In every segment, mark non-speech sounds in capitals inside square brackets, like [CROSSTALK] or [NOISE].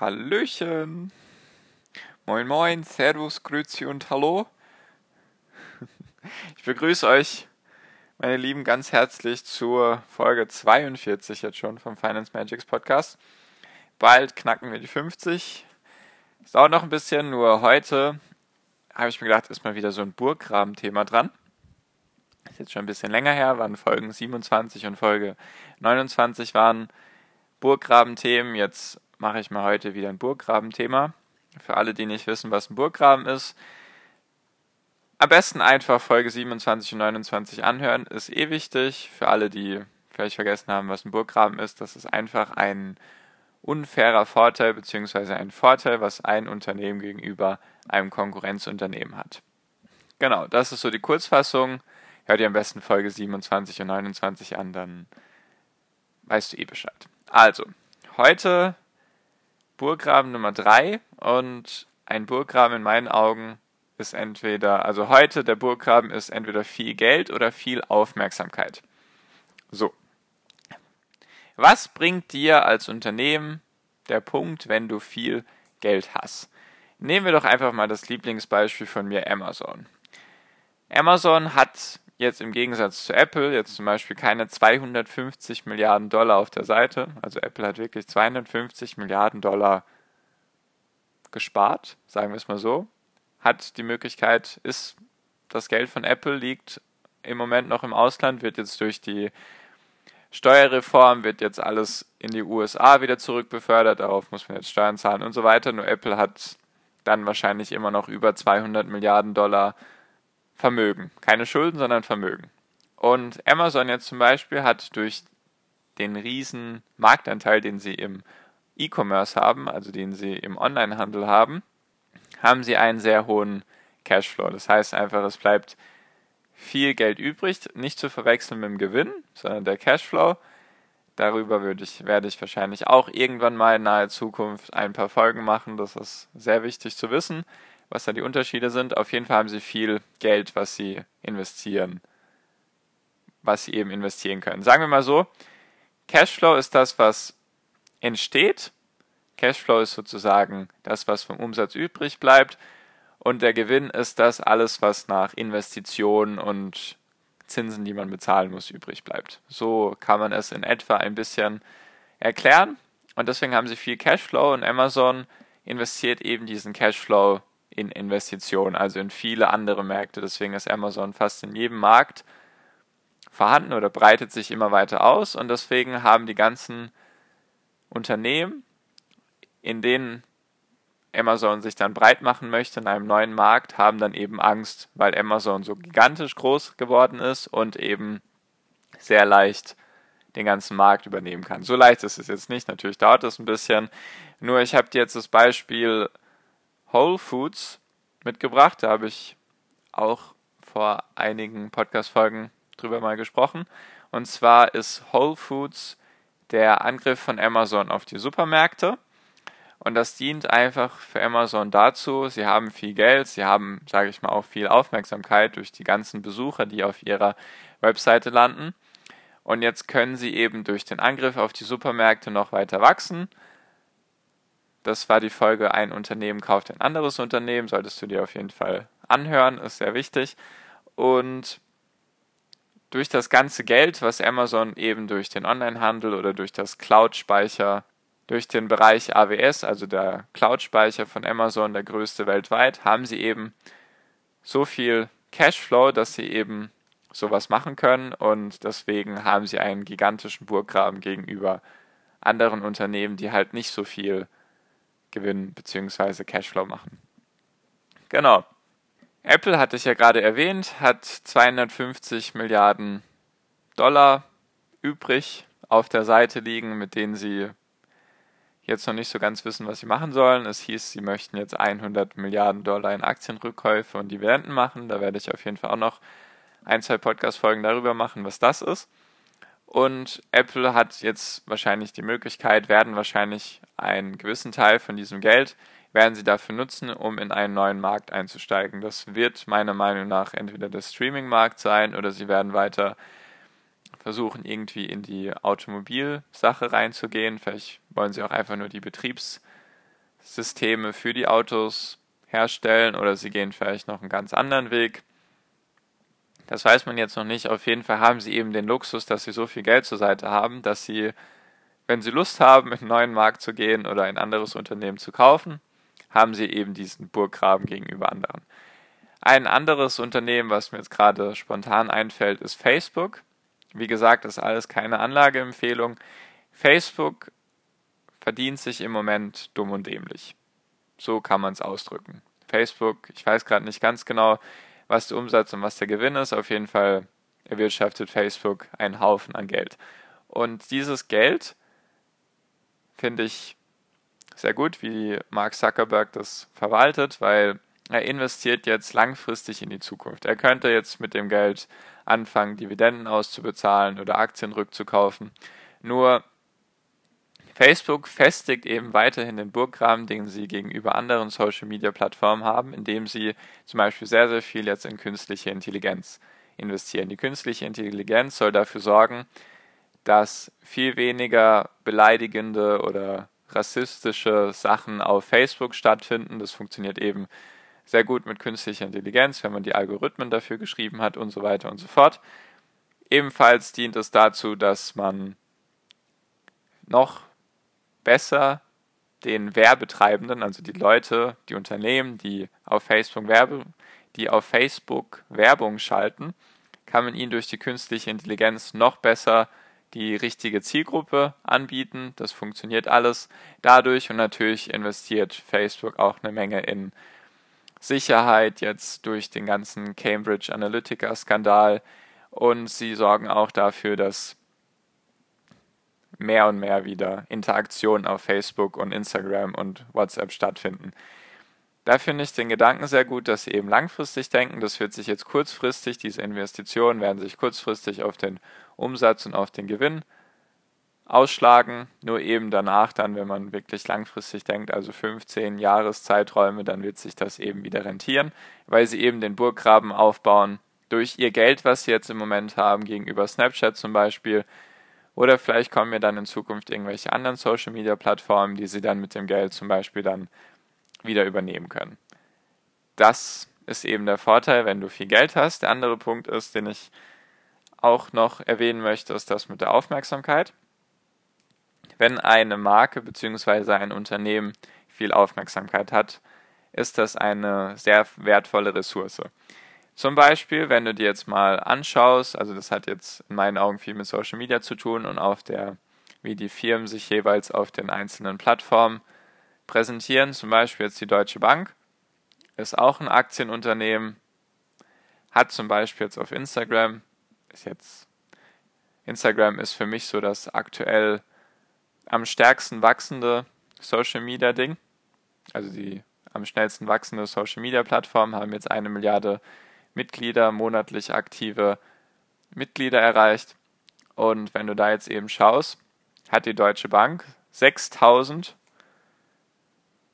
Hallöchen. Moin moin, Servus, Grüezi und Hallo. [LAUGHS] Ich begrüße euch, meine Lieben, ganz herzlich zur Folge 42 jetzt schon vom Finance Magics Podcast. Bald knacken wir die 50. Es dauert noch ein bisschen, nur heute habe ich mir gedacht, ist mal wieder so ein Burggraben-Thema dran. Ist jetzt schon ein bisschen länger her, waren Folgen 27 und Folge 29 waren Burggraben-Themen. Jetzt mache ich mal heute wieder ein Burggraben-Thema. Für alle, die nicht wissen, was ein Burggraben ist. Am besten einfach Folge 27 und 29 anhören, ist eh wichtig. Für alle, die vielleicht vergessen haben, was ein Burggraben ist, das ist einfach ein unfairer Vorteil bzw. ein Vorteil, was ein Unternehmen gegenüber einem Konkurrenzunternehmen hat. Genau, das ist so die Kurzfassung. Hört ihr am besten Folge 27 und 29 an, dann weißt du eh Bescheid. Also, heute Burggraben Nummer 3 und ein Burggraben in meinen Augen ist entweder, also heute der Burggraben ist entweder viel Geld oder viel Aufmerksamkeit. So. Was bringt dir als Unternehmen der Punkt, wenn du viel Geld hast? Nehmen wir doch einfach mal das Lieblingsbeispiel von mir, Amazon. Amazon hat jetzt im Gegensatz zu Apple jetzt zum Beispiel keine 250 Milliarden Dollar auf der Seite. Also Apple hat wirklich 250 Milliarden Dollar gespart, sagen wir es mal so. Hat die Möglichkeit, ist das Geld von Apple liegt im Moment noch im Ausland, wird jetzt durch die Steuerreform, wird jetzt alles in die USA wieder zurückbefördert, darauf muss man jetzt Steuern zahlen und so weiter. Nur Apple hat dann wahrscheinlich immer noch über 200 Milliarden Dollar Vermögen. Keine Schulden, sondern Vermögen. Und Amazon jetzt zum Beispiel hat durch den riesen Marktanteil, den sie im E-Commerce haben, also den sie im Onlinehandel haben, haben sie einen sehr hohen Cashflow. Das heißt einfach, es bleibt viel Geld übrig, nicht zu verwechseln mit dem Gewinn, sondern der Cashflow. Darüber würde ich, werde ich wahrscheinlich auch irgendwann mal in naher Zukunft ein paar Folgen machen. Das ist sehr wichtig zu wissen was da die Unterschiede sind. Auf jeden Fall haben sie viel Geld, was sie investieren, was sie eben investieren können. Sagen wir mal so, Cashflow ist das, was entsteht. Cashflow ist sozusagen das, was vom Umsatz übrig bleibt. Und der Gewinn ist das alles, was nach Investitionen und Zinsen, die man bezahlen muss, übrig bleibt. So kann man es in etwa ein bisschen erklären. Und deswegen haben sie viel Cashflow und Amazon investiert eben diesen Cashflow in Investitionen, also in viele andere Märkte. Deswegen ist Amazon fast in jedem Markt vorhanden oder breitet sich immer weiter aus und deswegen haben die ganzen Unternehmen, in denen Amazon sich dann breit machen möchte in einem neuen Markt, haben dann eben Angst, weil Amazon so gigantisch groß geworden ist und eben sehr leicht den ganzen Markt übernehmen kann. So leicht ist es jetzt nicht, natürlich dauert es ein bisschen. Nur ich habe dir jetzt das Beispiel Whole Foods mitgebracht. Da habe ich auch vor einigen Podcast-Folgen drüber mal gesprochen. Und zwar ist Whole Foods der Angriff von Amazon auf die Supermärkte. Und das dient einfach für Amazon dazu, sie haben viel Geld, sie haben, sage ich mal, auch viel Aufmerksamkeit durch die ganzen Besucher, die auf ihrer Webseite landen. Und jetzt können sie eben durch den Angriff auf die Supermärkte noch weiter wachsen das war die Folge Ein Unternehmen kauft ein anderes Unternehmen. Solltest du dir auf jeden Fall anhören, ist sehr wichtig. Und durch das ganze Geld, was Amazon eben durch den Onlinehandel oder durch das Cloud-Speicher, durch den Bereich AWS, also der Cloud-Speicher von Amazon, der größte weltweit, haben sie eben so viel Cashflow, dass sie eben sowas machen können und deswegen haben sie einen gigantischen Burggraben gegenüber anderen Unternehmen, die halt nicht so viel Gewinn bzw. Cashflow machen. Genau. Apple hatte ich ja gerade erwähnt, hat 250 Milliarden Dollar übrig auf der Seite liegen, mit denen sie jetzt noch nicht so ganz wissen, was sie machen sollen. Es hieß, sie möchten jetzt 100 Milliarden Dollar in Aktienrückkäufe und Dividenden machen. Da werde ich auf jeden Fall auch noch ein, zwei Podcast-Folgen darüber machen, was das ist. Und Apple hat jetzt wahrscheinlich die Möglichkeit, werden wahrscheinlich einen gewissen Teil von diesem Geld, werden sie dafür nutzen, um in einen neuen Markt einzusteigen. Das wird meiner Meinung nach entweder der Streaming-Markt sein oder sie werden weiter versuchen, irgendwie in die Automobilsache reinzugehen. Vielleicht wollen sie auch einfach nur die Betriebssysteme für die Autos herstellen oder sie gehen vielleicht noch einen ganz anderen Weg. Das weiß man jetzt noch nicht. Auf jeden Fall haben sie eben den Luxus, dass sie so viel Geld zur Seite haben, dass sie, wenn sie Lust haben, in einen neuen Markt zu gehen oder ein anderes Unternehmen zu kaufen, haben sie eben diesen Burggraben gegenüber anderen. Ein anderes Unternehmen, was mir jetzt gerade spontan einfällt, ist Facebook. Wie gesagt, das ist alles keine Anlageempfehlung. Facebook verdient sich im Moment dumm und dämlich. So kann man es ausdrücken. Facebook, ich weiß gerade nicht ganz genau, was der Umsatz und was der Gewinn ist. Auf jeden Fall erwirtschaftet Facebook einen Haufen an Geld. Und dieses Geld finde ich sehr gut, wie Mark Zuckerberg das verwaltet, weil er investiert jetzt langfristig in die Zukunft. Er könnte jetzt mit dem Geld anfangen, Dividenden auszubezahlen oder Aktien rückzukaufen. Nur Facebook festigt eben weiterhin den Burggraben, den sie gegenüber anderen Social-Media-Plattformen haben, indem sie zum Beispiel sehr, sehr viel jetzt in künstliche Intelligenz investieren. Die künstliche Intelligenz soll dafür sorgen, dass viel weniger beleidigende oder rassistische Sachen auf Facebook stattfinden. Das funktioniert eben sehr gut mit künstlicher Intelligenz, wenn man die Algorithmen dafür geschrieben hat und so weiter und so fort. Ebenfalls dient es dazu, dass man noch besser den Werbetreibenden, also die Leute, die Unternehmen, die auf Facebook Werbe, die auf Facebook Werbung schalten, kann man ihnen durch die künstliche Intelligenz noch besser die richtige Zielgruppe anbieten. Das funktioniert alles dadurch und natürlich investiert Facebook auch eine Menge in Sicherheit jetzt durch den ganzen Cambridge Analytica-Skandal und sie sorgen auch dafür, dass mehr und mehr wieder Interaktionen auf Facebook und Instagram und WhatsApp stattfinden. Da finde ich den Gedanken sehr gut, dass sie eben langfristig denken. Das wird sich jetzt kurzfristig, diese Investitionen werden sich kurzfristig auf den Umsatz und auf den Gewinn ausschlagen. Nur eben danach dann, wenn man wirklich langfristig denkt, also 15 Jahreszeiträume, dann wird sich das eben wieder rentieren, weil sie eben den Burggraben aufbauen durch ihr Geld, was sie jetzt im Moment haben, gegenüber Snapchat zum Beispiel. Oder vielleicht kommen mir dann in Zukunft irgendwelche anderen Social Media Plattformen, die sie dann mit dem Geld zum Beispiel dann wieder übernehmen können. Das ist eben der Vorteil, wenn du viel Geld hast. Der andere Punkt ist, den ich auch noch erwähnen möchte, ist das mit der Aufmerksamkeit wenn eine Marke bzw. ein Unternehmen viel Aufmerksamkeit hat, ist das eine sehr wertvolle Ressource. Zum Beispiel, wenn du dir jetzt mal anschaust, also das hat jetzt in meinen Augen viel mit Social Media zu tun und auf der, wie die Firmen sich jeweils auf den einzelnen Plattformen präsentieren, zum Beispiel jetzt die Deutsche Bank, ist auch ein Aktienunternehmen, hat zum Beispiel jetzt auf Instagram, ist jetzt, Instagram ist für mich so das aktuell am stärksten wachsende Social Media Ding. Also die am schnellsten wachsende Social Media Plattform haben jetzt eine Milliarde Mitglieder, monatlich aktive Mitglieder erreicht. Und wenn du da jetzt eben schaust, hat die Deutsche Bank 6000,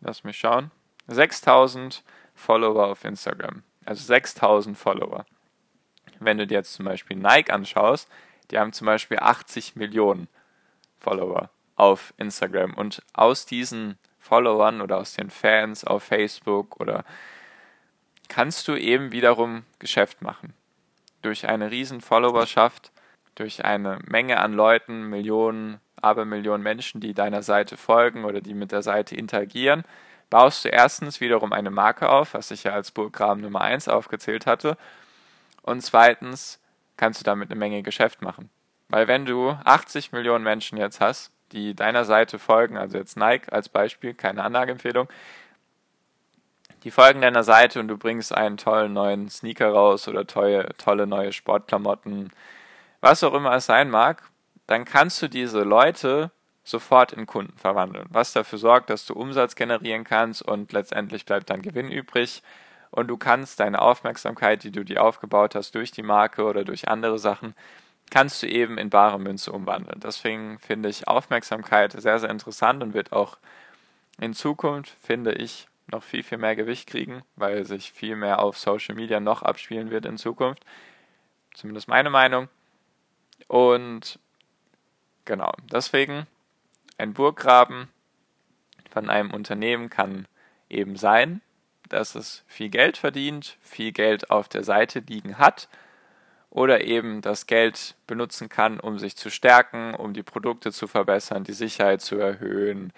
lass mich schauen, 6000 Follower auf Instagram. Also 6000 Follower. Wenn du dir jetzt zum Beispiel Nike anschaust, die haben zum Beispiel 80 Millionen Follower auf Instagram. Und aus diesen Followern oder aus den Fans auf Facebook oder kannst du eben wiederum Geschäft machen. Durch eine riesen Followerschaft, durch eine Menge an Leuten, Millionen, Abermillionen Menschen, die deiner Seite folgen oder die mit der Seite interagieren, baust du erstens wiederum eine Marke auf, was ich ja als Burggraben Nummer 1 aufgezählt hatte. Und zweitens kannst du damit eine Menge Geschäft machen. Weil wenn du 80 Millionen Menschen jetzt hast, die deiner Seite folgen, also jetzt Nike als Beispiel, keine Anlageempfehlung, die folgen deiner Seite und du bringst einen tollen neuen Sneaker raus oder tolle, tolle neue Sportklamotten, was auch immer es sein mag, dann kannst du diese Leute sofort in Kunden verwandeln, was dafür sorgt, dass du Umsatz generieren kannst und letztendlich bleibt dann Gewinn übrig und du kannst deine Aufmerksamkeit, die du dir aufgebaut hast durch die Marke oder durch andere Sachen, kannst du eben in bare Münze umwandeln. Deswegen finde ich Aufmerksamkeit sehr, sehr interessant und wird auch in Zukunft, finde ich, noch viel, viel mehr Gewicht kriegen, weil sich viel mehr auf Social Media noch abspielen wird in Zukunft. Zumindest meine Meinung. Und genau, deswegen ein Burggraben von einem Unternehmen kann eben sein, dass es viel Geld verdient, viel Geld auf der Seite liegen hat oder eben das Geld benutzen kann, um sich zu stärken, um die Produkte zu verbessern, die Sicherheit zu erhöhen,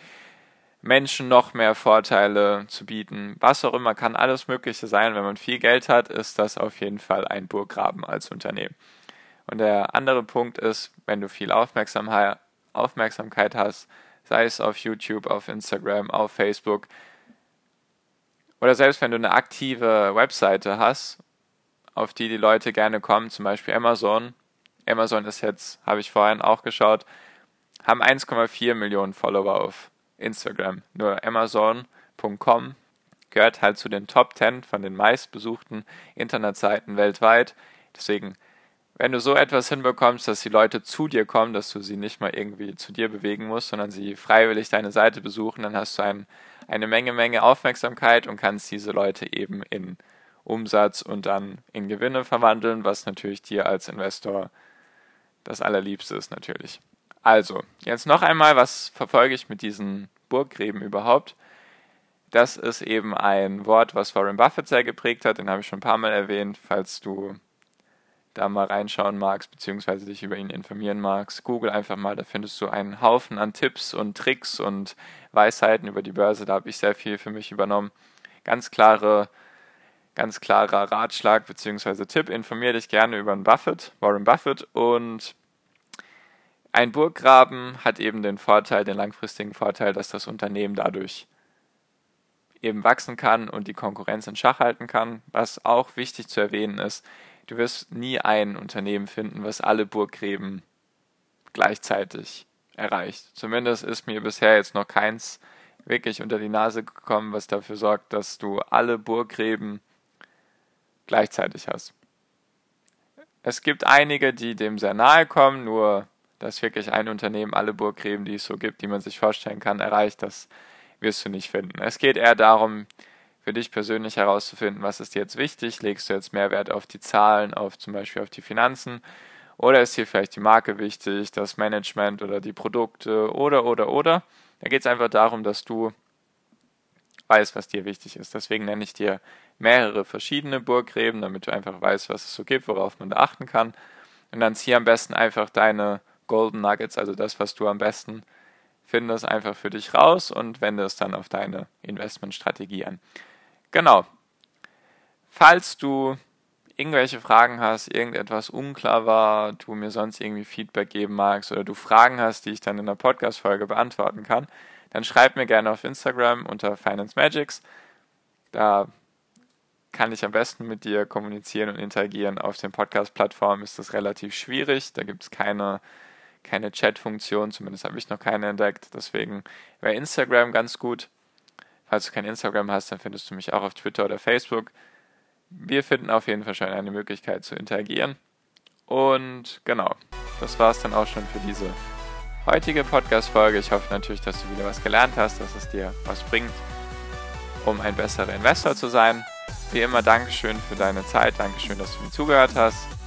Menschen noch mehr Vorteile zu bieten, was auch immer, kann alles Mögliche sein. Wenn man viel Geld hat, ist das auf jeden Fall ein Burggraben als Unternehmen. Und der andere Punkt ist, wenn du viel Aufmerksamkeit hast, sei es auf YouTube, auf Instagram, auf Facebook, oder selbst wenn du eine aktive Webseite hast, auf die die Leute gerne kommen, zum Beispiel Amazon. Amazon ist jetzt, habe ich vorhin auch geschaut, haben 1,4 Millionen Follower auf Instagram. Nur Amazon.com gehört halt zu den Top 10 von den meistbesuchten Internetseiten weltweit. Deswegen, wenn du so etwas hinbekommst, dass die Leute zu dir kommen, dass du sie nicht mal irgendwie zu dir bewegen musst, sondern sie freiwillig deine Seite besuchen, dann hast du ein eine Menge, Menge Aufmerksamkeit und kannst diese Leute eben in Umsatz und dann in Gewinne verwandeln, was natürlich dir als Investor das Allerliebste ist natürlich. Also, jetzt noch einmal, was verfolge ich mit diesen Burggräben überhaupt? Das ist eben ein Wort, was Warren Buffett sehr geprägt hat, den habe ich schon ein paar Mal erwähnt, falls du da mal reinschauen magst, beziehungsweise dich über ihn informieren magst, google einfach mal, da findest du einen Haufen an Tipps und Tricks und Weisheiten über die Börse, da habe ich sehr viel für mich übernommen. Ganz klare, ganz klarer Ratschlag beziehungsweise Tipp, informiere dich gerne über einen Buffett, Warren Buffett und ein Burggraben hat eben den Vorteil, den langfristigen Vorteil, dass das Unternehmen dadurch eben wachsen kann und die Konkurrenz in Schach halten kann. Was auch wichtig zu erwähnen ist, Du wirst nie ein Unternehmen finden, was alle Burggräben gleichzeitig erreicht. Zumindest ist mir bisher jetzt noch keins wirklich unter die Nase gekommen, was dafür sorgt, dass du alle Burggräben gleichzeitig hast. Es gibt einige, die dem sehr nahe kommen, nur dass wirklich ein Unternehmen alle Burggräben, die es so gibt, die man sich vorstellen kann, erreicht, das wirst du nicht finden. Es geht eher darum, für dich persönlich herauszufinden, was ist dir jetzt wichtig. Legst du jetzt mehr Wert auf die Zahlen, auf zum Beispiel auf die Finanzen? Oder ist hier vielleicht die Marke wichtig, das Management oder die Produkte oder, oder, oder? Da geht es einfach darum, dass du weißt, was dir wichtig ist. Deswegen nenne ich dir mehrere verschiedene Burggräben, damit du einfach weißt, was es so gibt, worauf man da achten kann. Und dann zieh am besten einfach deine Golden Nuggets, also das, was du am besten findest, einfach für dich raus und wende es dann auf deine Investmentstrategie an. Genau. Falls du irgendwelche Fragen hast, irgendetwas unklar war, du mir sonst irgendwie Feedback geben magst oder du Fragen hast, die ich dann in der Podcast-Folge beantworten kann, dann schreib mir gerne auf Instagram unter Finance Magics. Da kann ich am besten mit dir kommunizieren und interagieren. Auf den Podcast-Plattformen ist das relativ schwierig. Da gibt es keine, keine Chat-Funktion, zumindest habe ich noch keine entdeckt. Deswegen wäre Instagram ganz gut. Falls du kein Instagram hast, dann findest du mich auch auf Twitter oder Facebook. Wir finden auf jeden Fall schon eine Möglichkeit zu interagieren. Und genau, das war es dann auch schon für diese heutige Podcast-Folge. Ich hoffe natürlich, dass du wieder was gelernt hast, dass es dir was bringt, um ein besserer Investor zu sein. Wie immer, Dankeschön für deine Zeit, Dankeschön, dass du mir zugehört hast.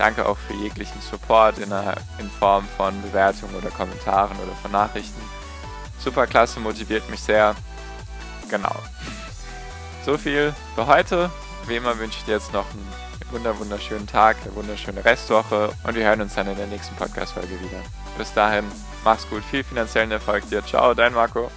Danke auch für jeglichen Support in, in Form von Bewertungen oder Kommentaren oder von Nachrichten. Super klasse, motiviert mich sehr. Genau. So viel für heute. Wie immer wünsche ich dir jetzt noch einen wunder wunderschönen Tag, eine wunderschöne Restwoche und wir hören uns dann in der nächsten Podcast-Folge wieder. Bis dahin, mach's gut, viel finanziellen Erfolg dir. Ciao, dein Marco.